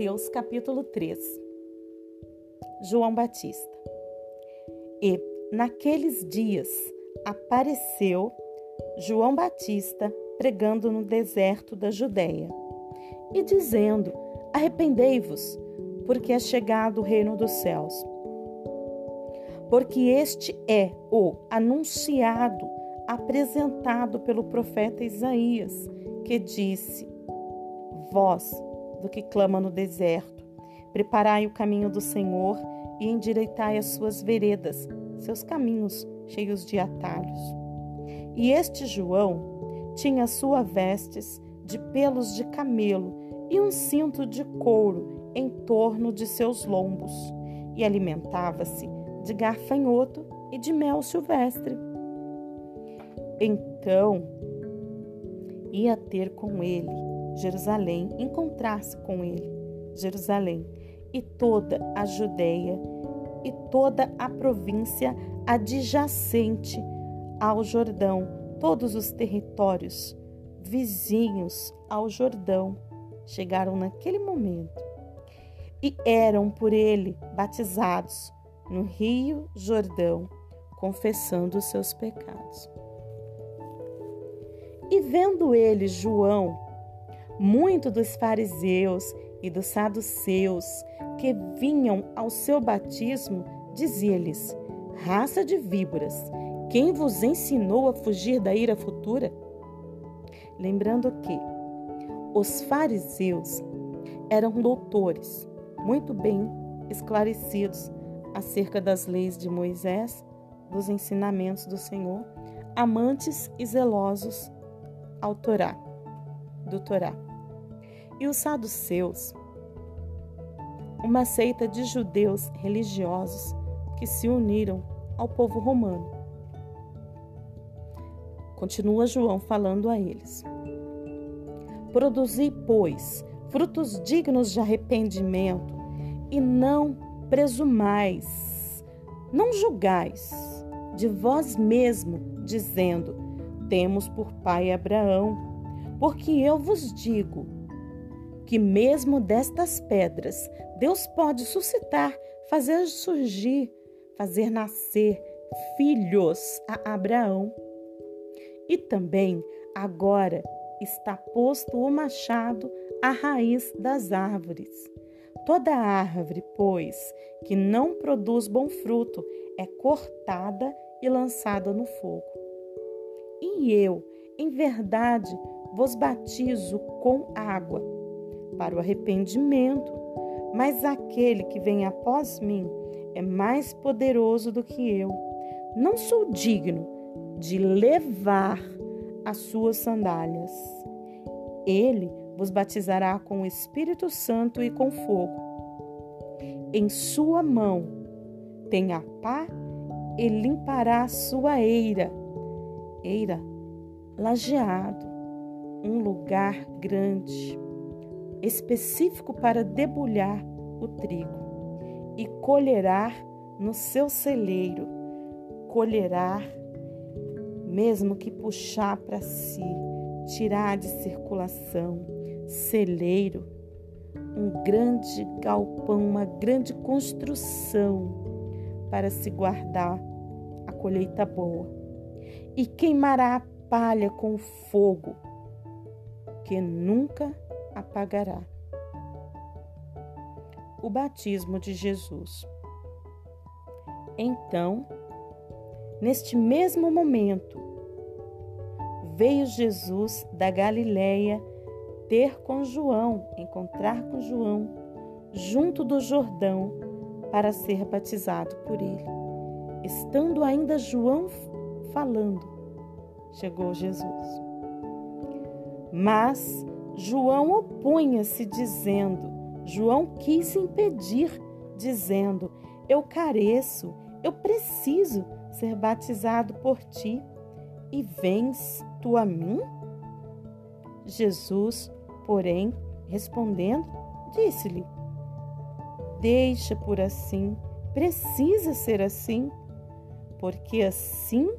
Mateus capítulo 3 João Batista E naqueles dias apareceu João Batista pregando no deserto da Judéia e dizendo: Arrependei-vos, porque é chegado o reino dos céus. Porque este é o anunciado, apresentado pelo profeta Isaías, que disse: Vós, do que clama no deserto, preparai o caminho do Senhor e endireitai as suas veredas, seus caminhos cheios de atalhos. E este João tinha sua vestes de pelos de camelo e um cinto de couro em torno de seus lombos, e alimentava-se de garfanhoto e de mel silvestre. Então ia ter com ele Jerusalém, encontrar-se com ele, Jerusalém, e toda a Judéia e toda a província adjacente ao Jordão, todos os territórios vizinhos ao Jordão chegaram naquele momento e eram por ele batizados no Rio Jordão, confessando os seus pecados. E vendo ele João, muito dos fariseus e dos saduceus que vinham ao seu batismo, dizia-lhes: Raça de víboras, quem vos ensinou a fugir da ira futura? Lembrando que os fariseus eram doutores, muito bem esclarecidos acerca das leis de Moisés, dos ensinamentos do Senhor, amantes e zelosos ao Torá, do Torá. E os saduceus, uma seita de judeus religiosos que se uniram ao povo romano. Continua João falando a eles. Produzi, pois, frutos dignos de arrependimento, e não presumais, não julgais de vós mesmo, dizendo: Temos por pai Abraão, porque eu vos digo que mesmo destas pedras Deus pode suscitar, fazer surgir, fazer nascer filhos a Abraão. E também agora está posto o machado à raiz das árvores. Toda árvore, pois, que não produz bom fruto, é cortada e lançada no fogo. E eu, em verdade, vos batizo com água para o arrependimento, mas aquele que vem após mim é mais poderoso do que eu. Não sou digno de levar as suas sandálias. Ele vos batizará com o Espírito Santo e com fogo. Em sua mão tem a pá e limpará a sua eira. Eira, lajeado, um lugar grande, específico para debulhar o trigo, e colherá no seu celeiro, colherá mesmo que puxar para si, tirar de circulação, celeiro, um grande galpão, uma grande construção para se guardar a colheita boa. E queimará a palha com fogo, que nunca apagará. O batismo de Jesus. Então, Neste mesmo momento, veio Jesus da Galileia ter com João, encontrar com João, junto do Jordão, para ser batizado por ele. Estando ainda João falando, chegou Jesus. Mas João opunha-se, dizendo: João quis impedir, dizendo: Eu careço, eu preciso ser batizado por ti e vens tu a mim? Jesus, porém, respondendo, disse-lhe: Deixa por assim, precisa ser assim, porque assim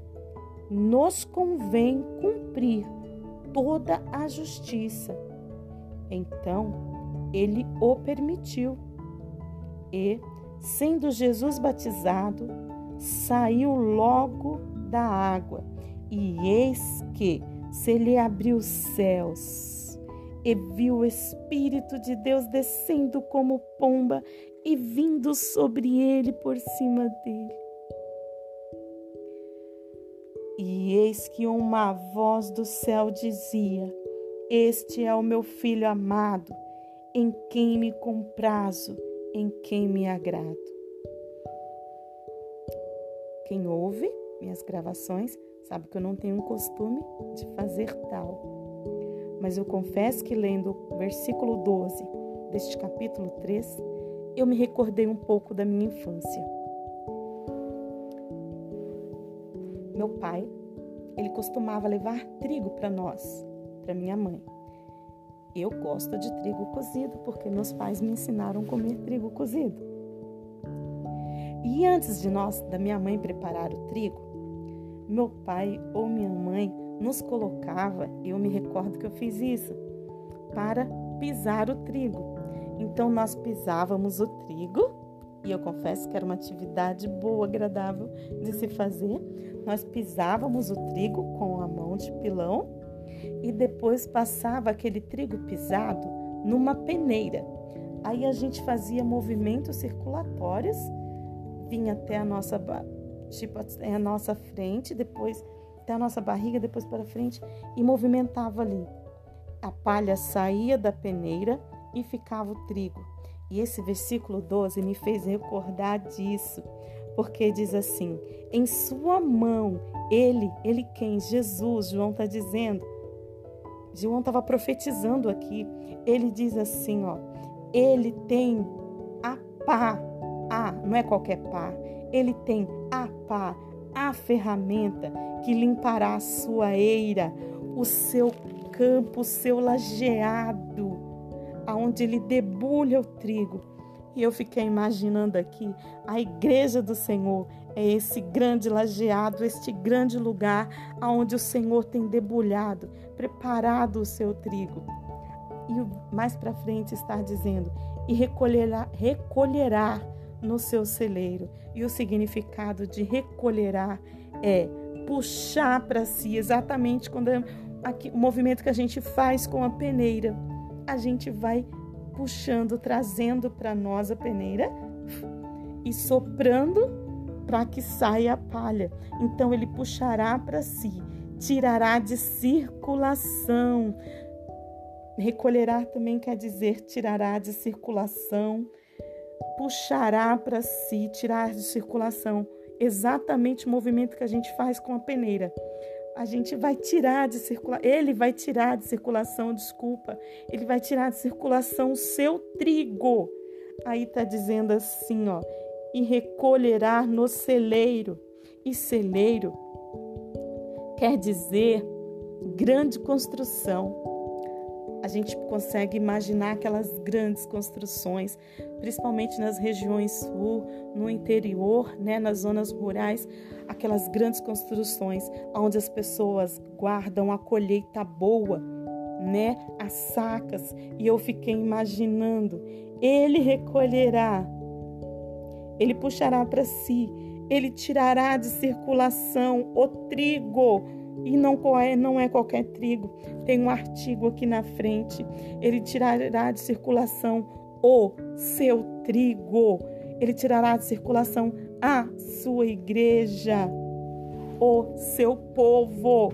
nos convém cumprir toda a justiça. Então ele o permitiu. E, sendo Jesus batizado, saiu logo da água, e eis que se lhe abriu os céus, e viu o Espírito de Deus descendo como pomba e vindo sobre ele por cima dele. E eis que uma voz do céu dizia: Este é o meu filho amado, em quem me comprazo, em quem me agrado. Quem ouve minhas gravações sabe que eu não tenho um costume de fazer tal. Mas eu confesso que lendo o versículo 12 deste capítulo 3, eu me recordei um pouco da minha infância. Meu pai, ele costumava levar trigo para nós, para minha mãe. Eu gosto de trigo cozido porque meus pais me ensinaram a comer trigo cozido. E antes de nós, da minha mãe preparar o trigo, meu pai ou minha mãe nos colocava, eu me recordo que eu fiz isso, para pisar o trigo. Então nós pisávamos o trigo, e eu confesso que era uma atividade boa, agradável de se fazer. Nós pisávamos o trigo com a mão de pilão e depois passava aquele trigo pisado numa peneira. Aí a gente fazia movimentos circulatórios vinha até a nossa tipo a nossa frente, depois até a nossa barriga, depois para frente e movimentava ali. A palha saía da peneira e ficava o trigo. E esse versículo 12 me fez recordar disso, porque diz assim: em sua mão, ele, ele quem? Jesus, João está dizendo. João estava profetizando aqui. Ele diz assim: ó, ele tem a pá a, não é qualquer pá, ele tem a pá, a ferramenta que limpará a sua eira, o seu campo, o seu lajeado, aonde ele debulha o trigo. E eu fiquei imaginando aqui a igreja do Senhor é esse grande lajeado, este grande lugar aonde o Senhor tem debulhado, preparado o seu trigo. E mais para frente está dizendo: e recolherá, recolherá no seu celeiro. E o significado de recolherá é puxar para si, exatamente quando é aqui, o movimento que a gente faz com a peneira. A gente vai puxando, trazendo para nós a peneira e soprando para que saia a palha. Então ele puxará para si, tirará de circulação. Recolherá também quer dizer tirará de circulação puxará para si, tirar de circulação exatamente o movimento que a gente faz com a peneira. A gente vai tirar de circulação, ele vai tirar de circulação, desculpa, ele vai tirar de circulação o seu trigo. Aí tá dizendo assim, ó, e recolherá no celeiro. E celeiro quer dizer grande construção a gente consegue imaginar aquelas grandes construções, principalmente nas regiões sul, no interior, né, nas zonas rurais, aquelas grandes construções onde as pessoas guardam a colheita boa, né, as sacas. E eu fiquei imaginando, ele recolherá, ele puxará para si, ele tirará de circulação o trigo e não é, não é qualquer trigo. Tem um artigo aqui na frente. Ele tirará de circulação o seu trigo. Ele tirará de circulação a sua igreja, o seu povo.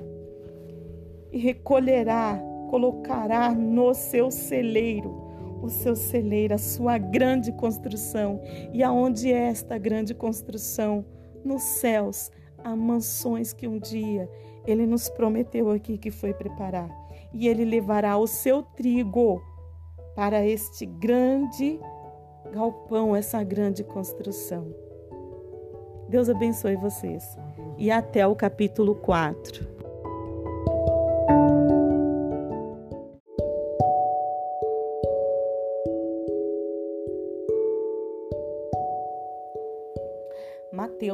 E recolherá, colocará no seu celeiro o seu celeiro, a sua grande construção. E aonde é esta grande construção? Nos céus, há mansões que um dia ele nos prometeu aqui que foi preparar. E ele levará o seu trigo para este grande galpão, essa grande construção. Deus abençoe vocês. E até o capítulo 4.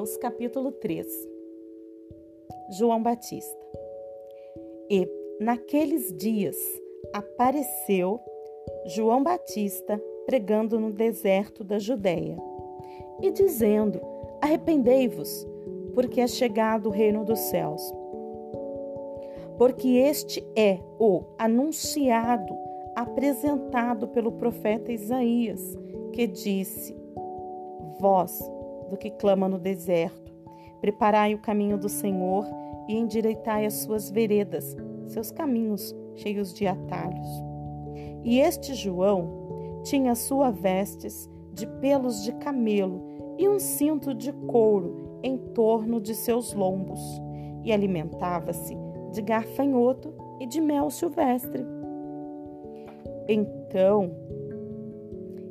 Mateus capítulo 3 João Batista. E naqueles dias apareceu João Batista pregando no deserto da Judéia e dizendo: Arrependei-vos, porque é chegado o reino dos céus. Porque este é o anunciado, apresentado pelo profeta Isaías, que disse: Voz do que clama no deserto, preparai o caminho do Senhor e endireitai as suas veredas, seus caminhos cheios de atalhos. E este João tinha sua vestes de pelos de camelo e um cinto de couro em torno de seus lombos, e alimentava-se de garfanhoto e de mel silvestre. Então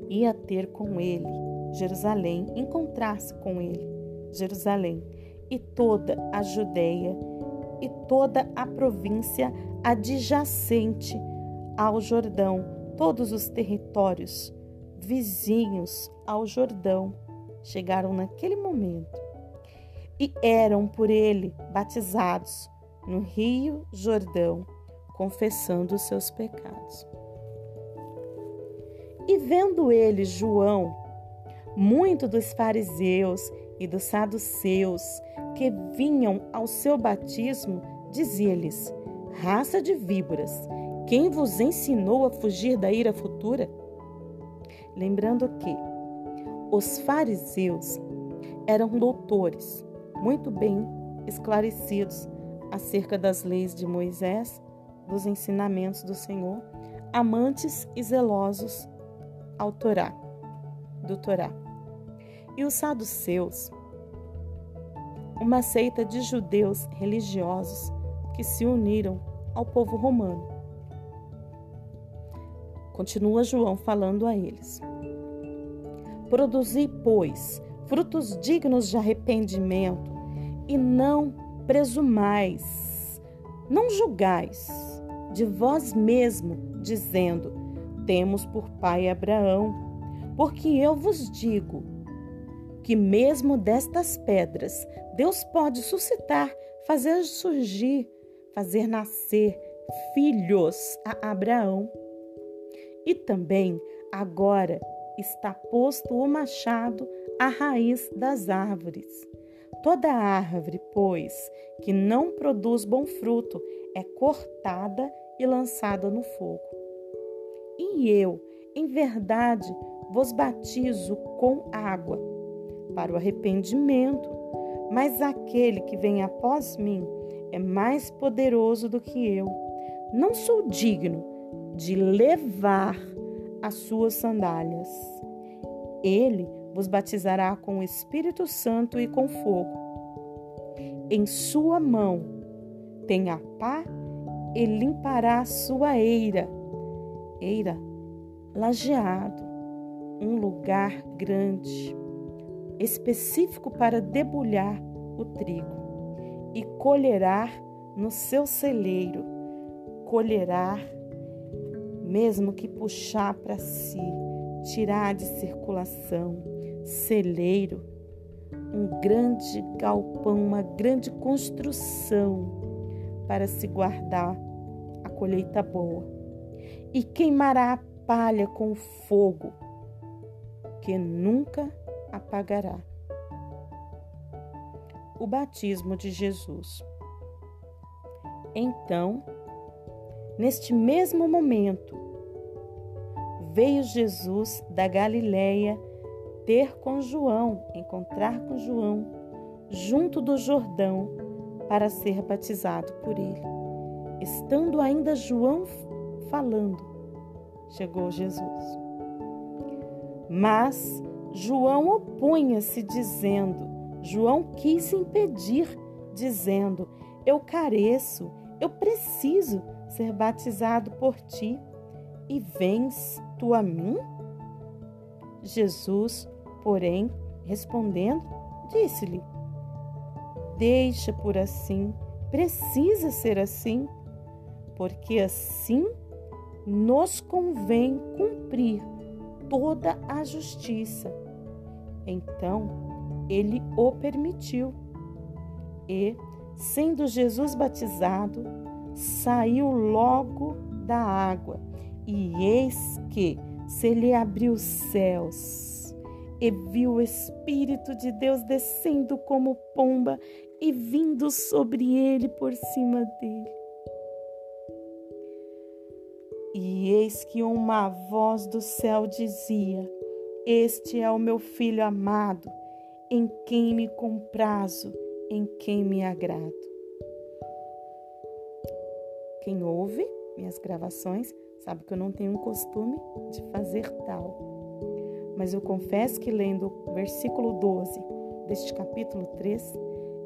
ia ter com ele Jerusalém, encontrar-se com ele, Jerusalém, e toda a Judéia e toda a província adjacente ao Jordão, todos os territórios vizinhos ao Jordão chegaram naquele momento e eram por ele batizados no Rio Jordão, confessando os seus pecados. E vendo ele, João, muito dos fariseus e dos saduceus que vinham ao seu batismo, dizia-lhes: Raça de víboras, quem vos ensinou a fugir da ira futura? Lembrando que os fariseus eram doutores, muito bem esclarecidos acerca das leis de Moisés, dos ensinamentos do Senhor, amantes e zelosos ao Torá, do Torá. E os saduceus, uma seita de judeus religiosos que se uniram ao povo romano. Continua João falando a eles. Produzi, pois, frutos dignos de arrependimento, e não presumais, não julgais de vós mesmo, dizendo: Temos por pai Abraão, porque eu vos digo que mesmo destas pedras Deus pode suscitar, fazer surgir, fazer nascer filhos a Abraão. E também agora está posto o machado à raiz das árvores. Toda árvore, pois, que não produz bom fruto, é cortada e lançada no fogo. E eu, em verdade, vos batizo com água para o arrependimento, mas aquele que vem após mim é mais poderoso do que eu. Não sou digno de levar as suas sandálias. Ele vos batizará com o Espírito Santo e com fogo. Em sua mão tem a pá e limpará a sua eira. Eira, lajeado, um lugar grande, específico para debulhar o trigo. E colherá no seu celeiro, colherá mesmo que puxar para si, tirar de circulação, celeiro, um grande galpão, uma grande construção para se guardar a colheita boa. E queimará a palha com fogo, que nunca apagará. O batismo de Jesus. Então, neste mesmo momento, veio Jesus da Galileia ter com João, encontrar com João, junto do Jordão, para ser batizado por ele. Estando ainda João falando, chegou Jesus. Mas João opunha-se, dizendo: João quis impedir, dizendo: Eu careço, eu preciso ser batizado por ti e vens tu a mim? Jesus, porém, respondendo, disse-lhe: Deixa por assim, precisa ser assim, porque assim nos convém cumprir toda a justiça. Então ele o permitiu. E, sendo Jesus batizado, saiu logo da água E eis que se lhe abriu os céus e viu o Espírito de Deus descendo como pomba e vindo sobre ele por cima dele. E eis que uma voz do céu dizia: Este é o meu filho amado, em quem me comprazo, em quem me agrado. Quem ouve minhas gravações sabe que eu não tenho um costume de fazer tal. Mas eu confesso que lendo o versículo 12 deste capítulo 3,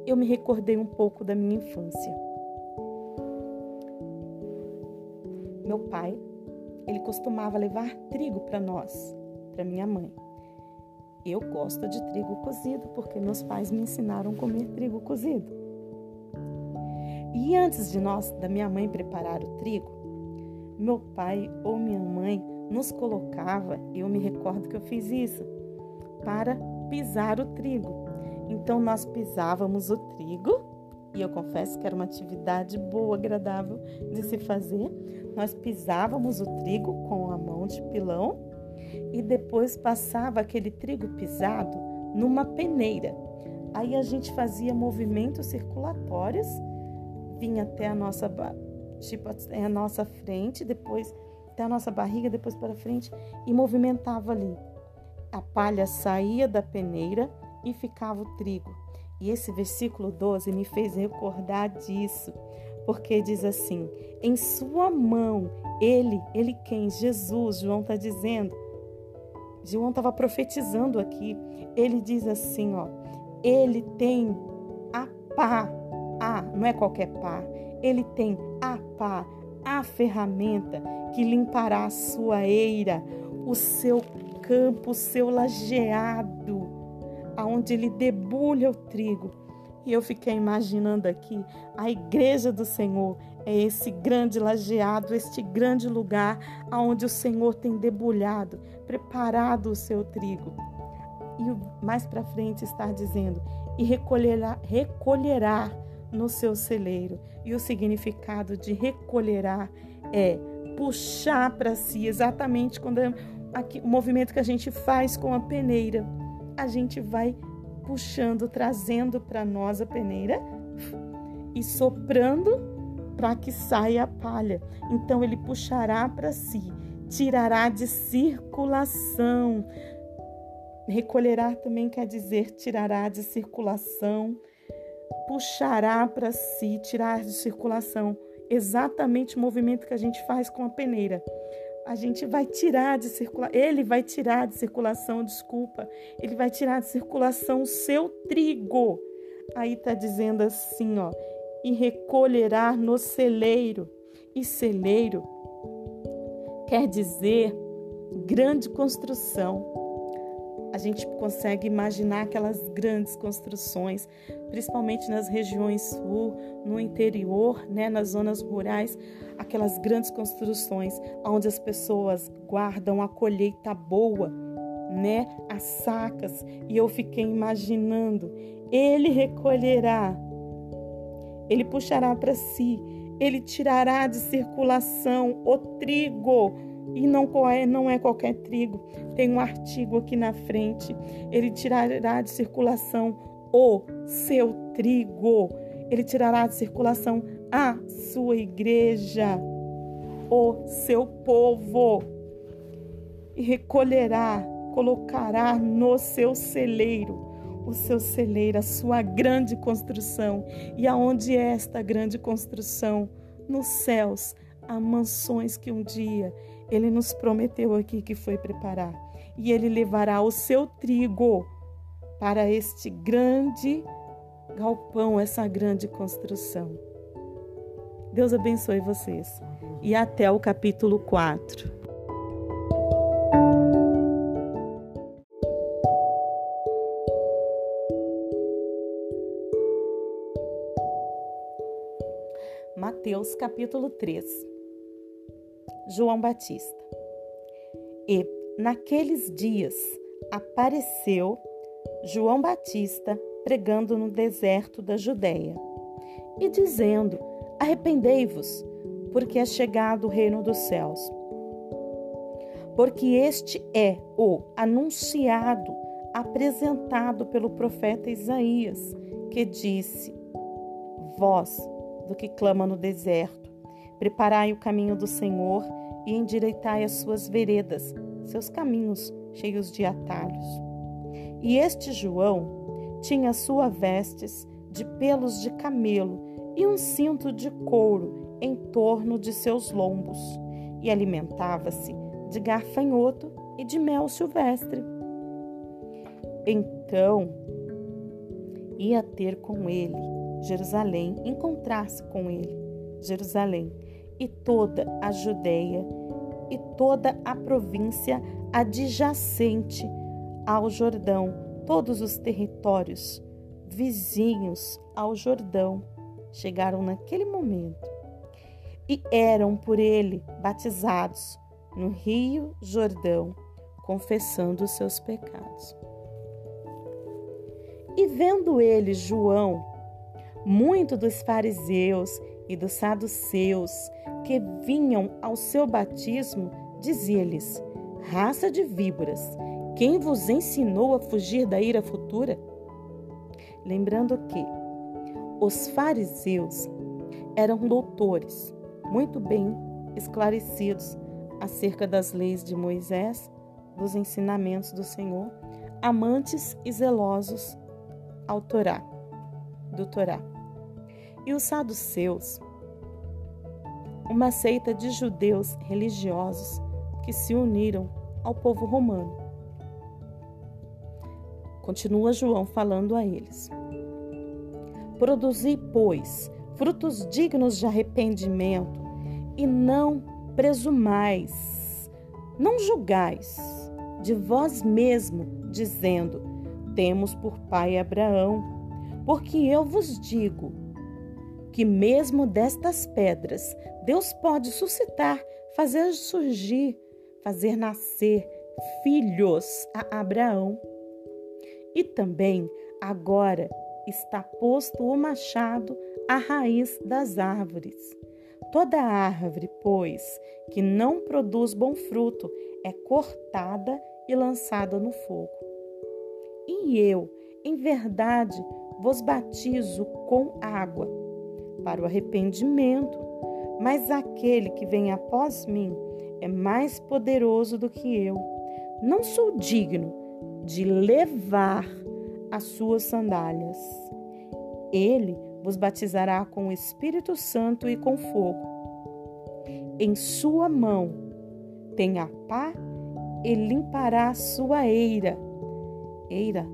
eu me recordei um pouco da minha infância. Meu pai, ele costumava levar trigo para nós, para minha mãe. Eu gosto de trigo cozido porque meus pais me ensinaram a comer trigo cozido. E antes de nós, da minha mãe preparar o trigo, meu pai ou minha mãe nos colocava, eu me recordo que eu fiz isso, para pisar o trigo. Então nós pisávamos o trigo, e eu confesso que era uma atividade boa, agradável de se fazer. Nós pisávamos o trigo com a mão de pilão e depois passava aquele trigo pisado numa peneira. Aí a gente fazia movimentos circulatórios, vinha até a nossa tipo a nossa frente, depois até a nossa barriga, depois para frente e movimentava ali. A palha saía da peneira e ficava o trigo. E esse versículo 12 me fez recordar disso, porque diz assim: em sua mão, ele, ele quem? Jesus, João está dizendo. João estava profetizando aqui. Ele diz assim: ó, ele tem a pá, a, não é qualquer pá, ele tem a pá, a ferramenta que limpará a sua eira, o seu campo, o seu lajeado, aonde ele debulha o trigo. E eu fiquei imaginando aqui a igreja do Senhor é esse grande lajeado, este grande lugar aonde o Senhor tem debulhado, preparado o seu trigo. E mais para frente está dizendo: e recolherá, recolherá no seu celeiro. E o significado de recolherá é puxar para si, exatamente quando é aqui, o movimento que a gente faz com a peneira. A gente vai puxando, trazendo para nós a peneira e soprando para que saia a palha. Então ele puxará para si, tirará de circulação. Recolherá também quer dizer tirará de circulação puxará para si, tirar de circulação. Exatamente o movimento que a gente faz com a peneira. A gente vai tirar de circulação, ele vai tirar de circulação, desculpa, ele vai tirar de circulação o seu trigo. Aí está dizendo assim, ó, e recolherá no celeiro. E celeiro quer dizer grande construção a gente consegue imaginar aquelas grandes construções, principalmente nas regiões sul, no interior, né, nas zonas rurais, aquelas grandes construções onde as pessoas guardam a colheita boa, né, as sacas. E eu fiquei imaginando, ele recolherá, ele puxará para si, ele tirará de circulação o trigo e não é, não é qualquer trigo. Tem um artigo aqui na frente. Ele tirará de circulação o seu trigo. Ele tirará de circulação a sua igreja, o seu povo. E recolherá, colocará no seu celeiro o seu celeiro, a sua grande construção. E aonde é esta grande construção? Nos céus, há mansões que um dia ele nos prometeu aqui que foi preparar. E ele levará o seu trigo para este grande galpão, essa grande construção. Deus abençoe vocês. E até o capítulo 4. Mateus capítulo 3 João Batista. E naqueles dias apareceu João Batista pregando no deserto da Judéia e dizendo: Arrependei-vos, porque é chegado o reino dos céus. porque este é o anunciado, apresentado pelo profeta Isaías, que disse: Voz do que clama no deserto, preparai o caminho do Senhor e endireitai as suas veredas, seus caminhos cheios de atalhos. E este João tinha sua vestes de pelos de camelo e um cinto de couro em torno de seus lombos, e alimentava-se de garfanhoto e de mel silvestre. Então ia ter com ele Jerusalém, encontrar-se com ele, Jerusalém, e toda a Judéia e toda a província adjacente ao Jordão, todos os territórios vizinhos ao Jordão chegaram naquele momento e eram por ele batizados no Rio Jordão, confessando os seus pecados. E vendo ele, João, muito dos fariseus e dos saduceus que vinham ao seu batismo, dizia-lhes: Raça de víboras, quem vos ensinou a fugir da ira futura? Lembrando que os fariseus eram doutores, muito bem esclarecidos acerca das leis de Moisés, dos ensinamentos do Senhor, amantes e zelosos ao Torá, do Torá. E os saduceus, uma seita de judeus religiosos que se uniram ao povo romano. Continua João falando a eles. Produzi, pois, frutos dignos de arrependimento, e não presumais, não julgais de vós mesmo, dizendo: Temos por pai Abraão, porque eu vos digo que mesmo destas pedras Deus pode suscitar, fazer surgir, fazer nascer filhos a Abraão. E também agora está posto o machado à raiz das árvores. Toda árvore, pois, que não produz bom fruto, é cortada e lançada no fogo. E eu, em verdade, vos batizo com água para o arrependimento, mas aquele que vem após mim é mais poderoso do que eu. Não sou digno de levar as suas sandálias. Ele vos batizará com o Espírito Santo e com fogo. Em sua mão tem a pá e limpará a sua eira. Eira,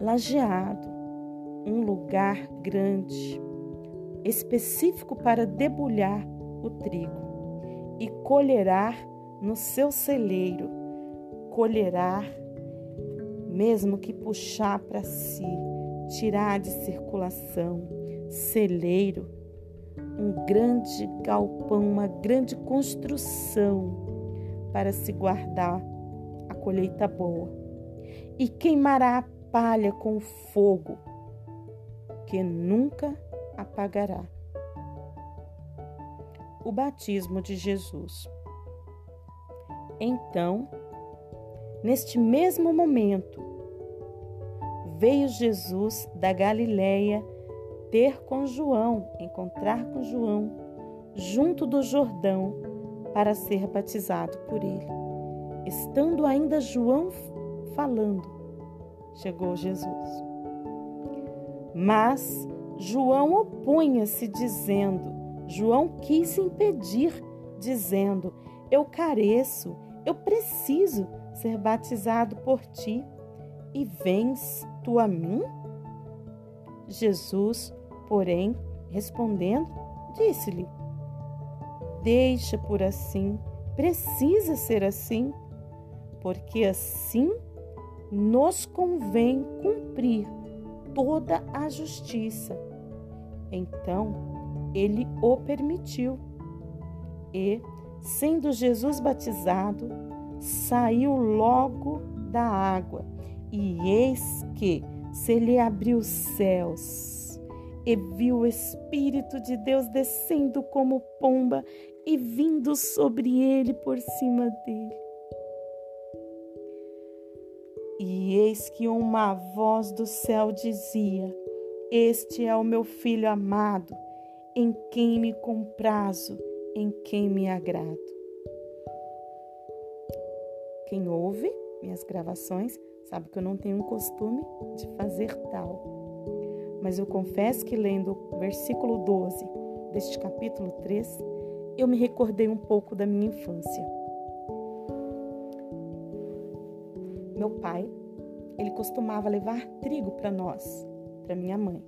lajeado, um lugar grande, específico para debulhar o trigo, e colherá no seu celeiro, colherá, mesmo que puxar para si, tirar de circulação celeiro, um grande galpão, uma grande construção para se guardar a colheita boa. E queimará a palha com fogo, que nunca apagará. O batismo de Jesus. Então, neste mesmo momento, veio Jesus da Galileia ter com João, encontrar com João, junto do Jordão, para ser batizado por ele. Estando ainda João falando, chegou Jesus. Mas João opunha-se, dizendo: João quis impedir, dizendo: Eu careço, eu preciso ser batizado por ti, e vens tu a mim? Jesus porém, respondendo, disse-lhe: Deixa por assim, precisa ser assim, porque assim nos convém cumprir toda a justiça. Então ele o permitiu. E, sendo Jesus batizado, saiu logo da água, e eis que se lhe abriu os céus e viu o Espírito de Deus descendo como pomba e vindo sobre ele por cima dele. Eis que uma voz do céu dizia: Este é o meu filho amado, em quem me comprazo, em quem me agrado. Quem ouve minhas gravações sabe que eu não tenho um costume de fazer tal. Mas eu confesso que lendo o versículo 12 deste capítulo 3, eu me recordei um pouco da minha infância. Meu pai, ele costumava levar trigo para nós, para minha mãe.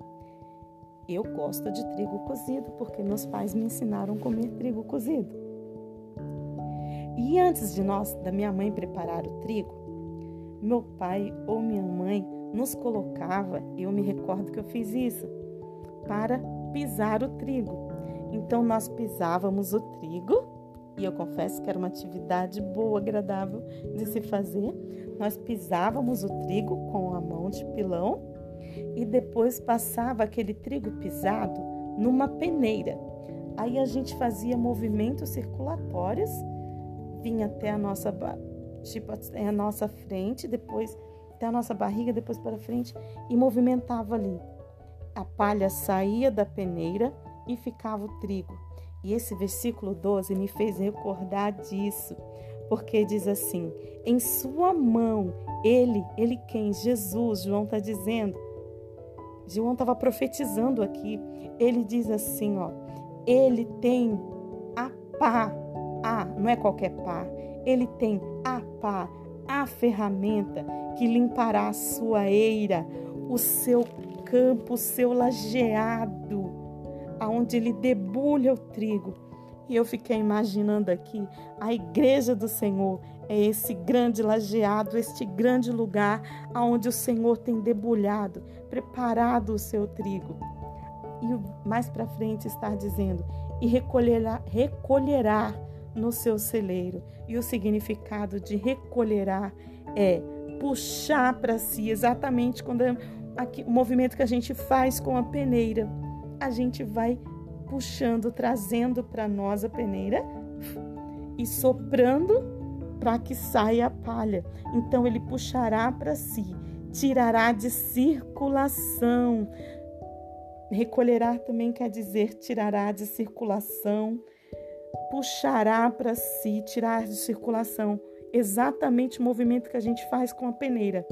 Eu gosto de trigo cozido porque meus pais me ensinaram a comer trigo cozido. E antes de nós, da minha mãe preparar o trigo, meu pai ou minha mãe nos colocava, eu me recordo que eu fiz isso, para pisar o trigo. Então nós pisávamos o trigo, e eu confesso que era uma atividade boa, agradável de se fazer. Nós pisávamos o trigo com a mão de pilão e depois passava aquele trigo pisado numa peneira. Aí a gente fazia movimentos circulatórios, vinha até a nossa tipo a nossa frente, depois até a nossa barriga, depois para frente e movimentava ali. A palha saía da peneira e ficava o trigo. E esse versículo 12 me fez recordar disso, porque diz assim: em sua mão, ele, ele quem? Jesus, João está dizendo. João estava profetizando aqui. Ele diz assim: ó, ele tem a pá, a, não é qualquer pá, ele tem a pá, a ferramenta que limpará a sua eira, o seu campo, o seu lajeado, aonde ele debulha o trigo. E eu fiquei imaginando aqui a igreja do Senhor é esse grande lajeado, este grande lugar aonde o Senhor tem debulhado, preparado o seu trigo. E mais para frente está dizendo: e recolherá, recolherá no seu celeiro. E o significado de recolherá é puxar para si, exatamente quando é aqui, o movimento que a gente faz com a peneira. A gente vai puxando, trazendo para nós a peneira e soprando para que saia a palha. Então ele puxará para si, tirará de circulação. Recolherá também quer dizer tirará de circulação puxará para si, tirar de circulação exatamente o movimento que a gente faz com a peneira.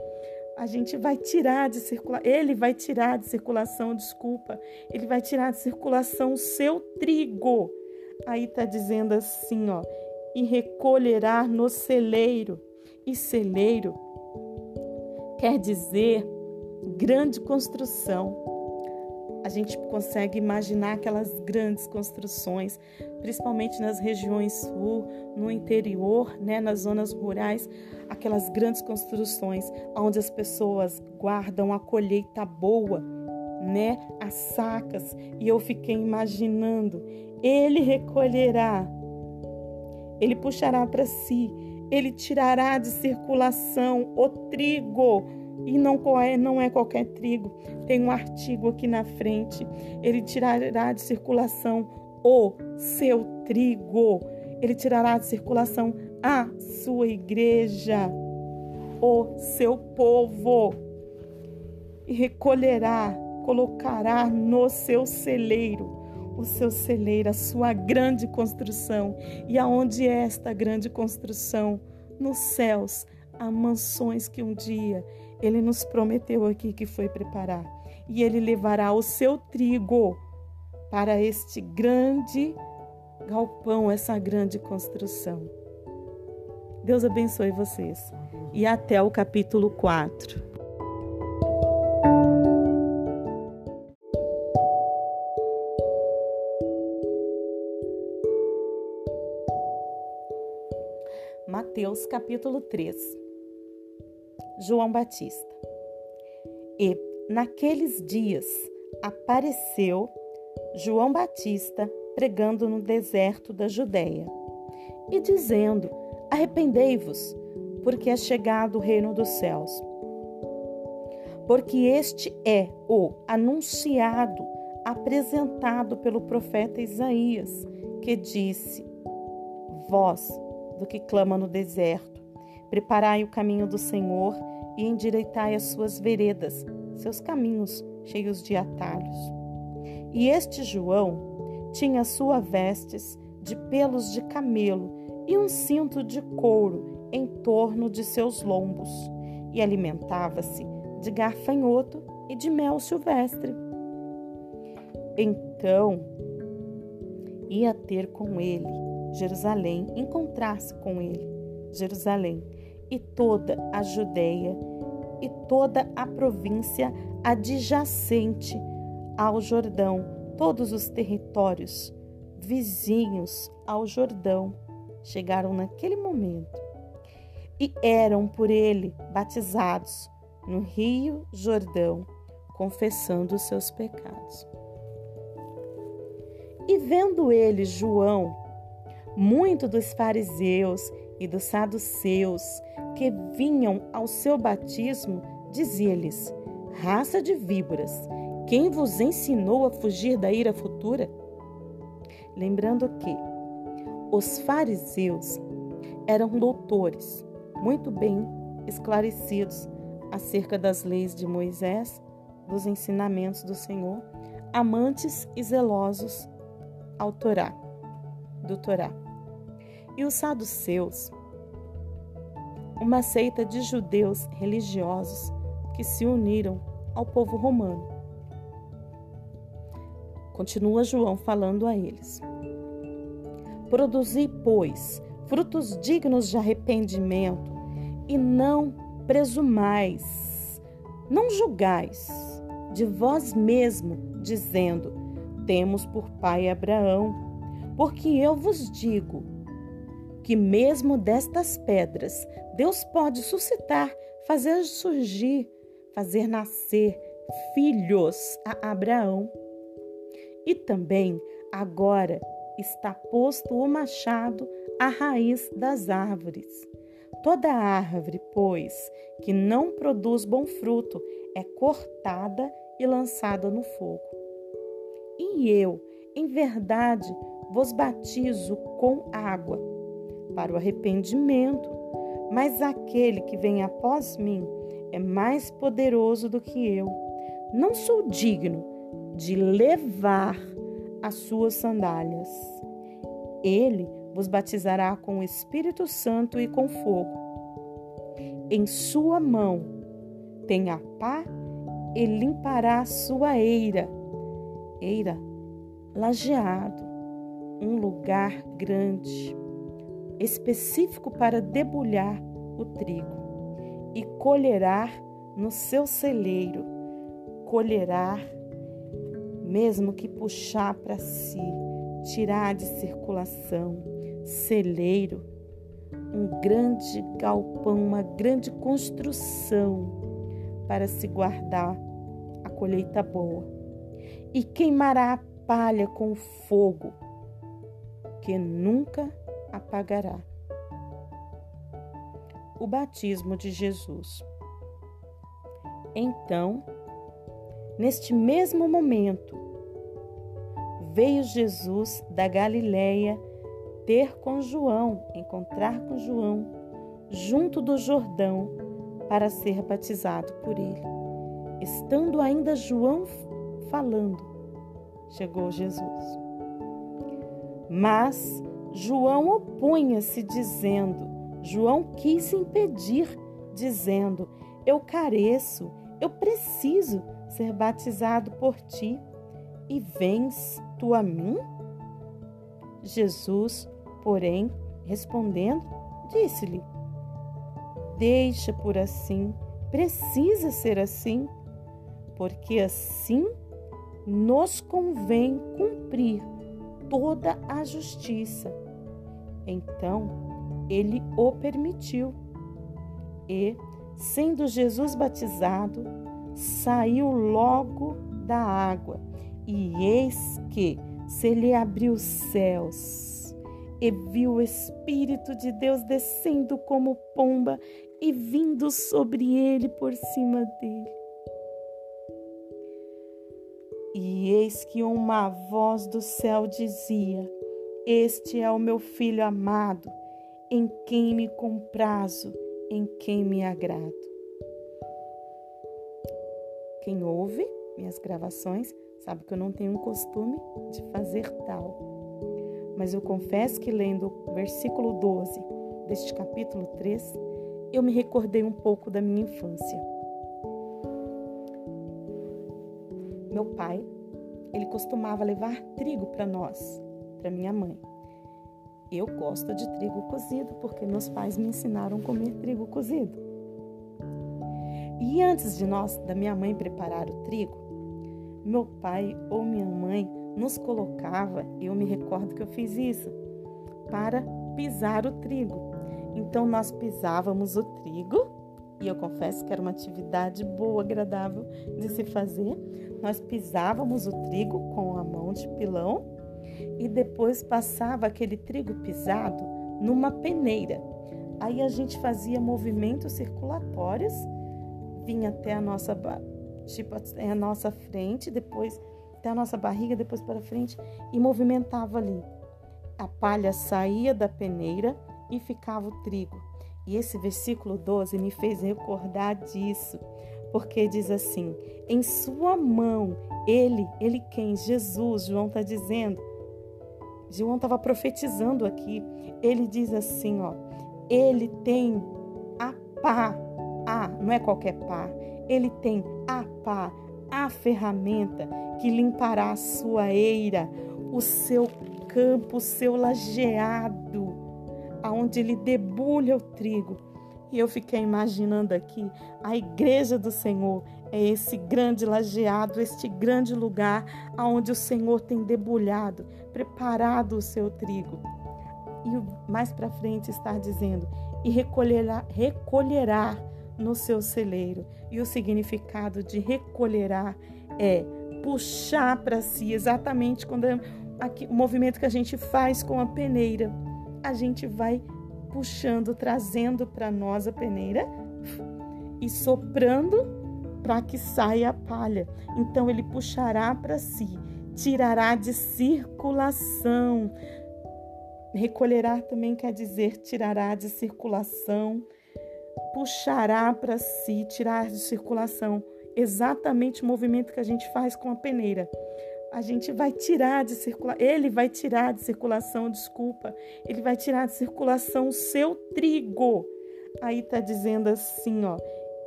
A gente vai tirar de circulação, ele vai tirar de circulação, desculpa, ele vai tirar de circulação o seu trigo. Aí está dizendo assim, ó, e recolherá no celeiro. E celeiro quer dizer grande construção a gente consegue imaginar aquelas grandes construções, principalmente nas regiões sul, no interior, né, nas zonas rurais, aquelas grandes construções onde as pessoas guardam a colheita boa, né, as sacas. E eu fiquei imaginando, ele recolherá, ele puxará para si, ele tirará de circulação o trigo e não é, não é qualquer trigo. Tem um artigo aqui na frente. Ele tirará de circulação o seu trigo. Ele tirará de circulação a sua igreja, o seu povo. E recolherá, colocará no seu celeiro o seu celeiro, a sua grande construção. E aonde é esta grande construção? Nos céus, há mansões que um dia ele nos prometeu aqui que foi preparar. E ele levará o seu trigo para este grande galpão, essa grande construção. Deus abençoe vocês. E até o capítulo 4. Mateus capítulo 3 João Batista. E naqueles dias apareceu João Batista pregando no deserto da Judéia e dizendo: Arrependei-vos, porque é chegado o reino dos céus. Porque este é o anunciado, apresentado pelo profeta Isaías, que disse: Voz do que clama no deserto, Preparai o caminho do Senhor, e endireitai as suas veredas, seus caminhos cheios de atalhos. E este João tinha sua vestes de pelos de camelo e um cinto de couro em torno de seus lombos, e alimentava-se de garfanhoto e de mel silvestre. Então ia ter com ele Jerusalém, encontrar-se com ele, Jerusalém, e toda a Judéia e toda a província adjacente ao Jordão, todos os territórios vizinhos ao Jordão chegaram naquele momento e eram por ele batizados no Rio Jordão, confessando os seus pecados. E vendo ele, João, muito dos fariseus e dos saduceus que vinham ao seu batismo, dizia-lhes: Raça de víboras, quem vos ensinou a fugir da ira futura? Lembrando que os fariseus eram doutores, muito bem esclarecidos acerca das leis de Moisés, dos ensinamentos do Senhor, amantes e zelosos ao Torá, do Torá. E os saduceus, uma seita de judeus religiosos que se uniram ao povo romano. Continua João falando a eles. Produzi, pois, frutos dignos de arrependimento, e não presumais, não julgais de vós mesmo, dizendo: Temos por pai Abraão, porque eu vos digo que mesmo destas pedras Deus pode suscitar, fazer surgir, fazer nascer filhos a Abraão. E também agora está posto o machado à raiz das árvores. Toda árvore, pois, que não produz bom fruto, é cortada e lançada no fogo. E eu, em verdade, vos batizo com água para o arrependimento, mas aquele que vem após mim é mais poderoso do que eu. Não sou digno de levar as suas sandálias. Ele vos batizará com o Espírito Santo e com fogo. Em sua mão tem a pá e limpará a sua eira. Eira, lajeado, um lugar grande, específico para debulhar o trigo. E colherá no seu celeiro, colherá, mesmo que puxar para si, tirar de circulação, celeiro, um grande galpão, uma grande construção para se guardar a colheita boa. E queimará a palha com fogo, que nunca apagará. O batismo de Jesus. Então, neste mesmo momento, veio Jesus da Galileia ter com João, encontrar com João, junto do Jordão, para ser batizado por ele. Estando ainda João falando, chegou Jesus. Mas João opunha-se, dizendo: João quis impedir, dizendo: Eu careço, eu preciso ser batizado por ti, e vens tu a mim? Jesus, porém, respondendo, disse-lhe: Deixa por assim, precisa ser assim, porque assim nos convém cumprir toda a justiça. Então ele o permitiu. E, sendo Jesus batizado, saiu logo da água, e eis que se lhe abriu os céus e viu o Espírito de Deus descendo como pomba e vindo sobre ele por cima dele. E eis que uma voz do céu dizia: Este é o meu filho amado, em quem me comprazo, em quem me agrado. Quem ouve minhas gravações sabe que eu não tenho um costume de fazer tal. Mas eu confesso que lendo o versículo 12 deste capítulo 3, eu me recordei um pouco da minha infância. Meu pai, ele costumava levar trigo para nós, para minha mãe. Eu gosto de trigo cozido porque meus pais me ensinaram a comer trigo cozido. E antes de nós, da minha mãe preparar o trigo, meu pai ou minha mãe nos colocava, eu me recordo que eu fiz isso, para pisar o trigo. Então nós pisávamos o trigo, e eu confesso que era uma atividade boa, agradável de se fazer. Nós pisávamos o trigo com a mão de pilão e depois passava aquele trigo pisado numa peneira. Aí a gente fazia movimentos circulatórios, vinha até a nossa tipo até a nossa frente, depois até a nossa barriga, depois para frente e movimentava ali. A palha saía da peneira e ficava o trigo. E esse versículo 12 me fez recordar disso, porque diz assim: em sua mão, ele, ele quem? Jesus, João está dizendo. João estava profetizando aqui. Ele diz assim: ó, ele tem a pá, a, não é qualquer pá, ele tem a pá, a ferramenta que limpará a sua eira, o seu campo, o seu lajeado aonde ele debulha o trigo. E eu fiquei imaginando aqui, a igreja do Senhor é esse grande lajeado, este grande lugar aonde o Senhor tem debulhado, preparado o seu trigo. E mais para frente está dizendo, e recolherá, recolherá no seu celeiro. E o significado de recolherá é puxar para si, exatamente quando é aqui, o movimento que a gente faz com a peneira a gente vai puxando, trazendo para nós a peneira e soprando para que saia a palha. Então ele puxará para si, tirará de circulação. Recolherá também quer dizer tirará de circulação, puxará para si, tirar de circulação. Exatamente o movimento que a gente faz com a peneira a gente vai tirar de circulação, ele vai tirar de circulação, desculpa, ele vai tirar de circulação o seu trigo. Aí está dizendo assim, ó,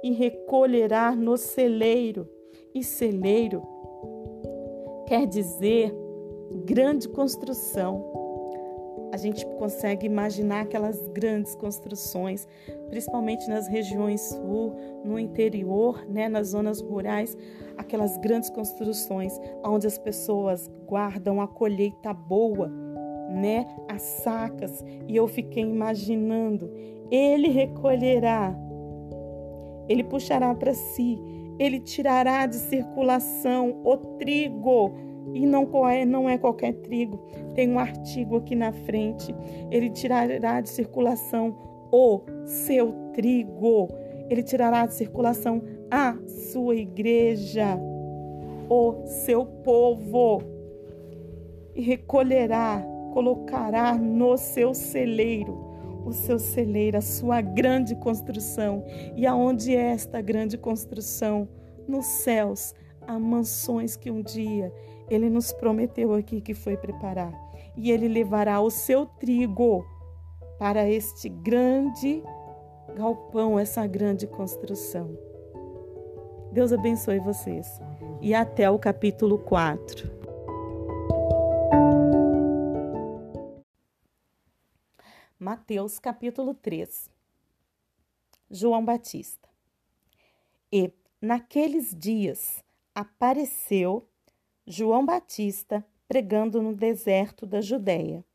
e recolherá no celeiro. E celeiro quer dizer grande construção a gente consegue imaginar aquelas grandes construções, principalmente nas regiões sul, no interior, né, nas zonas rurais, aquelas grandes construções onde as pessoas guardam a colheita boa, né, as sacas. E eu fiquei imaginando, ele recolherá, ele puxará para si, ele tirará de circulação o trigo e não é, não é qualquer trigo. Tem um artigo aqui na frente. Ele tirará de circulação o seu trigo. Ele tirará de circulação a sua igreja, o seu povo. E recolherá, colocará no seu celeiro o seu celeiro, a sua grande construção. E aonde é esta grande construção? Nos céus, há mansões que um dia ele nos prometeu aqui que foi preparar. E ele levará o seu trigo para este grande galpão, essa grande construção. Deus abençoe vocês. E até o capítulo 4. Mateus capítulo 3. João Batista. E naqueles dias apareceu João Batista pregando no deserto da Judéia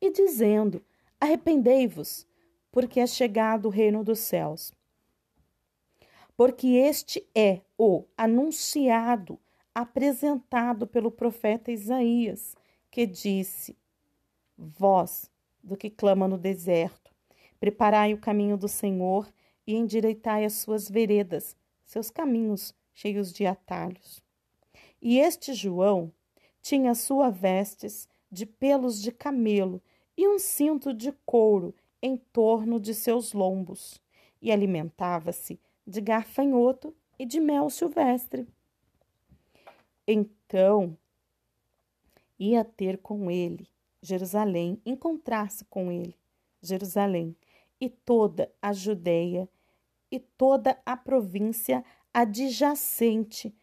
e dizendo: Arrependei-vos, porque é chegado o reino dos céus. Porque este é o anunciado, apresentado pelo profeta Isaías, que disse: Vós, do que clama no deserto, preparai o caminho do Senhor e endireitai as suas veredas, seus caminhos cheios de atalhos. E este João tinha sua vestes de pelos de camelo e um cinto de couro em torno de seus lombos, e alimentava-se de garfanhoto e de mel silvestre. Então ia ter com ele Jerusalém, encontrar-se com ele, Jerusalém, e toda a Judéia e toda a província adjacente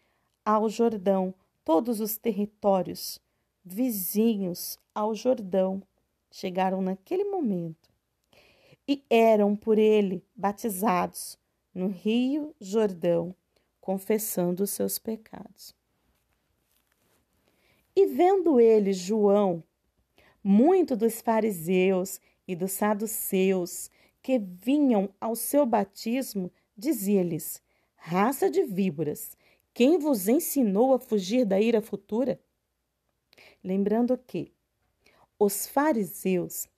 ao Jordão, todos os territórios vizinhos ao Jordão chegaram naquele momento e eram por ele batizados no Rio Jordão, confessando os seus pecados. E vendo ele, João, muito dos fariseus e dos saduceus que vinham ao seu batismo, dizia-lhes: Raça de víboras, quem vos ensinou a fugir da ira futura? Lembrando que os fariseus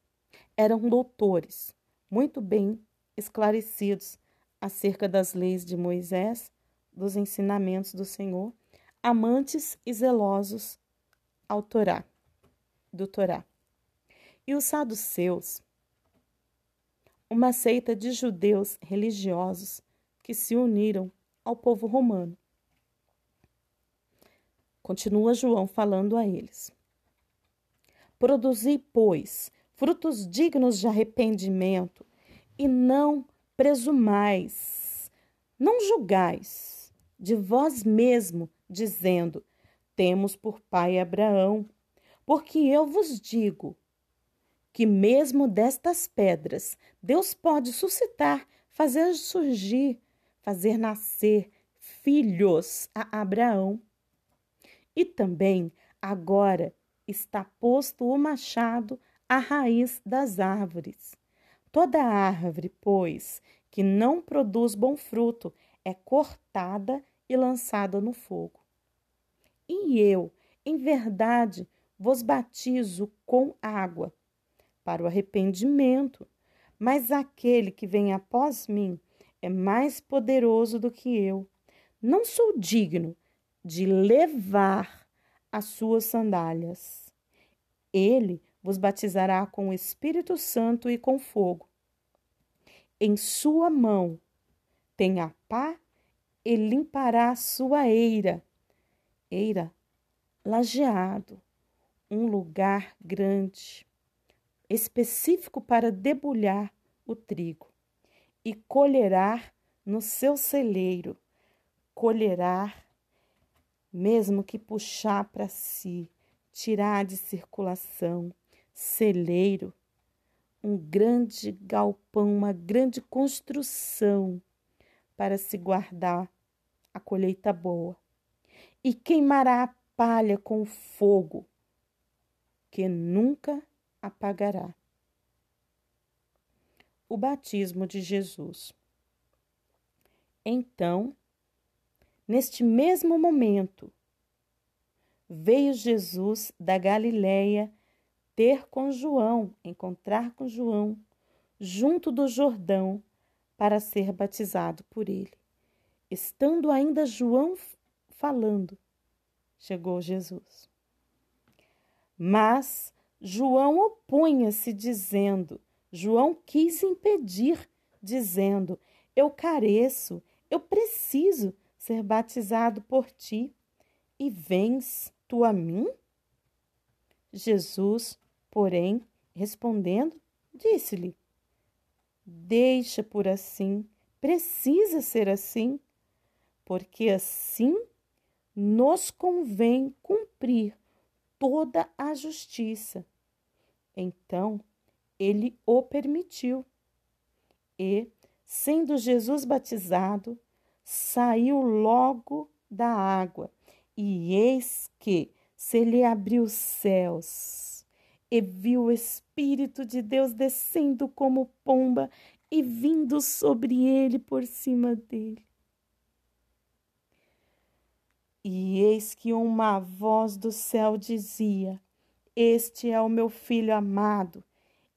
eram doutores, muito bem esclarecidos acerca das leis de Moisés, dos ensinamentos do Senhor, amantes e zelosos ao Torá, do Torá. E os saduceus, uma seita de judeus religiosos que se uniram ao povo romano. Continua João falando a eles. Produzi, pois, frutos dignos de arrependimento, e não presumais, não julgais de vós mesmo, dizendo: Temos por pai Abraão. Porque eu vos digo que, mesmo destas pedras, Deus pode suscitar, fazer surgir, fazer nascer filhos a Abraão. E também agora está posto o machado à raiz das árvores. Toda árvore, pois, que não produz bom fruto é cortada e lançada no fogo. E eu, em verdade, vos batizo com água para o arrependimento, mas aquele que vem após mim é mais poderoso do que eu. Não sou digno de levar as suas sandálias. Ele vos batizará com o Espírito Santo e com fogo. Em sua mão tem a pá e limpará a sua eira. Eira, lajeado, um lugar grande, específico para debulhar o trigo, e colherá no seu celeiro, colherá mesmo que puxar para si, tirar de circulação, celeiro, um grande galpão, uma grande construção para se guardar a colheita boa. E queimará a palha com fogo, que nunca apagará. O batismo de Jesus. Então, Neste mesmo momento, veio Jesus da Galiléia ter com João, encontrar com João, junto do Jordão, para ser batizado por ele. Estando ainda João falando, chegou Jesus. Mas João opunha-se, dizendo: João quis impedir, dizendo: Eu careço, eu preciso ser batizado por ti, e vens tu a mim? Jesus, porém, respondendo, disse-lhe: Deixa por assim, precisa ser assim, porque assim nos convém cumprir toda a justiça. Então ele o permitiu. E, sendo Jesus batizado, saiu logo da água, e eis que se lhe abriu os céus, e viu o Espírito de Deus descendo como pomba e vindo sobre ele por cima dele. E eis que uma voz do céu dizia: Este é o meu filho amado,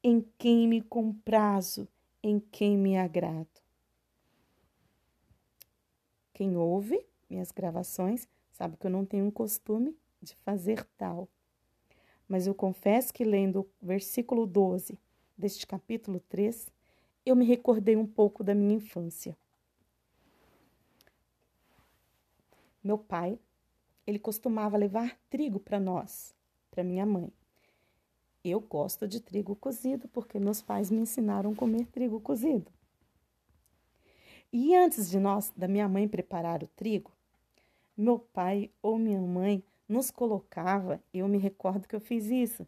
em quem me comprazo, em quem me agrado. Quem ouve minhas gravações sabe que eu não tenho um costume de fazer tal. Mas eu confesso que lendo o versículo 12 deste capítulo 3, eu me recordei um pouco da minha infância. Meu pai, ele costumava levar trigo para nós, para minha mãe. Eu gosto de trigo cozido porque meus pais me ensinaram a comer trigo cozido. E antes de nós, da minha mãe preparar o trigo, meu pai ou minha mãe nos colocava, eu me recordo que eu fiz isso,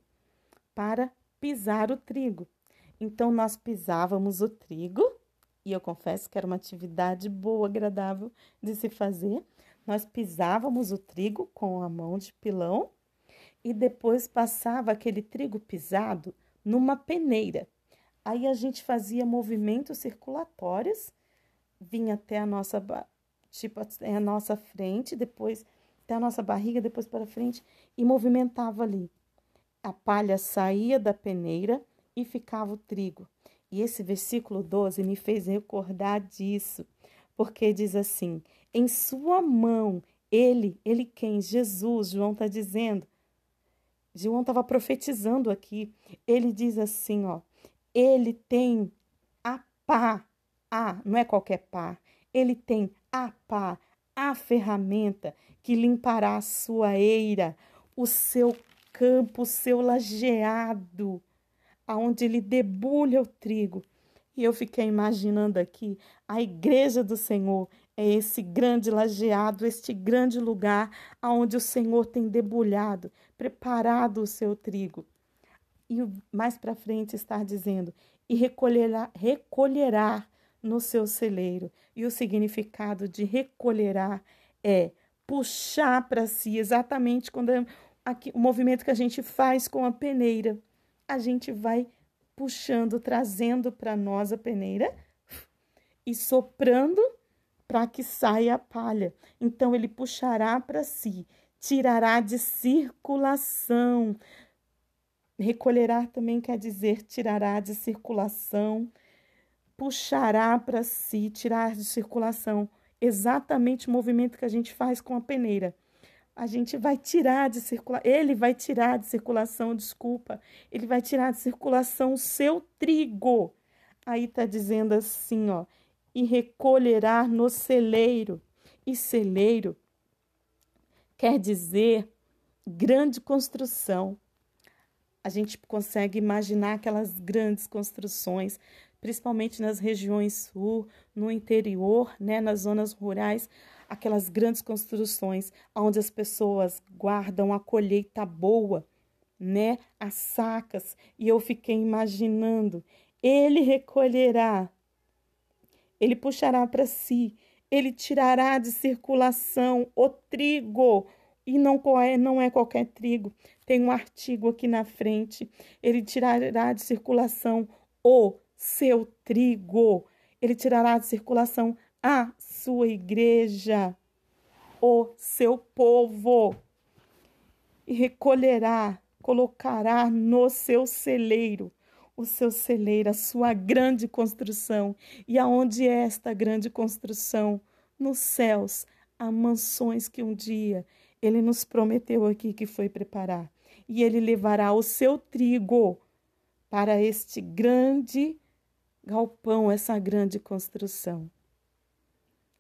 para pisar o trigo. Então nós pisávamos o trigo, e eu confesso que era uma atividade boa, agradável de se fazer. Nós pisávamos o trigo com a mão de pilão e depois passava aquele trigo pisado numa peneira. Aí a gente fazia movimentos circulatórios, vinha até a nossa tipo até a nossa frente, depois até a nossa barriga, depois para frente e movimentava ali. A palha saía da peneira e ficava o trigo. E esse versículo 12 me fez recordar disso, porque diz assim: em sua mão, ele, ele quem? Jesus, João está dizendo. João estava profetizando aqui. Ele diz assim: ó, ele tem a pá, a, não é qualquer pá, ele tem a pá, a ferramenta que limpará a sua eira, o seu campo, o seu lajeado aonde ele debulha o trigo. E eu fiquei imaginando aqui a igreja do Senhor é esse grande lajeado, este grande lugar aonde o Senhor tem debulhado, preparado o seu trigo. E mais para frente está dizendo: e recolherá, recolherá no seu celeiro. E o significado de recolherá é puxar para si, exatamente quando é aqui, o movimento que a gente faz com a peneira a gente vai puxando, trazendo para nós a peneira e soprando para que saia a palha. Então ele puxará para si, tirará de circulação. Recolherá também quer dizer tirará de circulação, puxará para si, tirar de circulação. Exatamente o movimento que a gente faz com a peneira a gente vai tirar de circulação, ele vai tirar de circulação, desculpa, ele vai tirar de circulação o seu trigo. Aí está dizendo assim, ó, e recolherá no celeiro. E celeiro quer dizer grande construção. A gente consegue imaginar aquelas grandes construções, principalmente nas regiões sul, no interior, né, nas zonas rurais aquelas grandes construções onde as pessoas guardam a colheita boa, né? As sacas. E eu fiquei imaginando, ele recolherá, ele puxará para si, ele tirará de circulação o trigo. E não é, não é qualquer trigo. Tem um artigo aqui na frente. Ele tirará de circulação o seu trigo. Ele tirará de circulação a sua igreja, o seu povo, e recolherá, colocará no seu celeiro, o seu celeiro, a sua grande construção. E aonde é esta grande construção? Nos céus, há mansões que um dia ele nos prometeu aqui que foi preparar. E ele levará o seu trigo para este grande galpão, essa grande construção.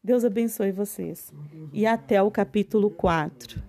Deus abençoe vocês. E até o capítulo 4.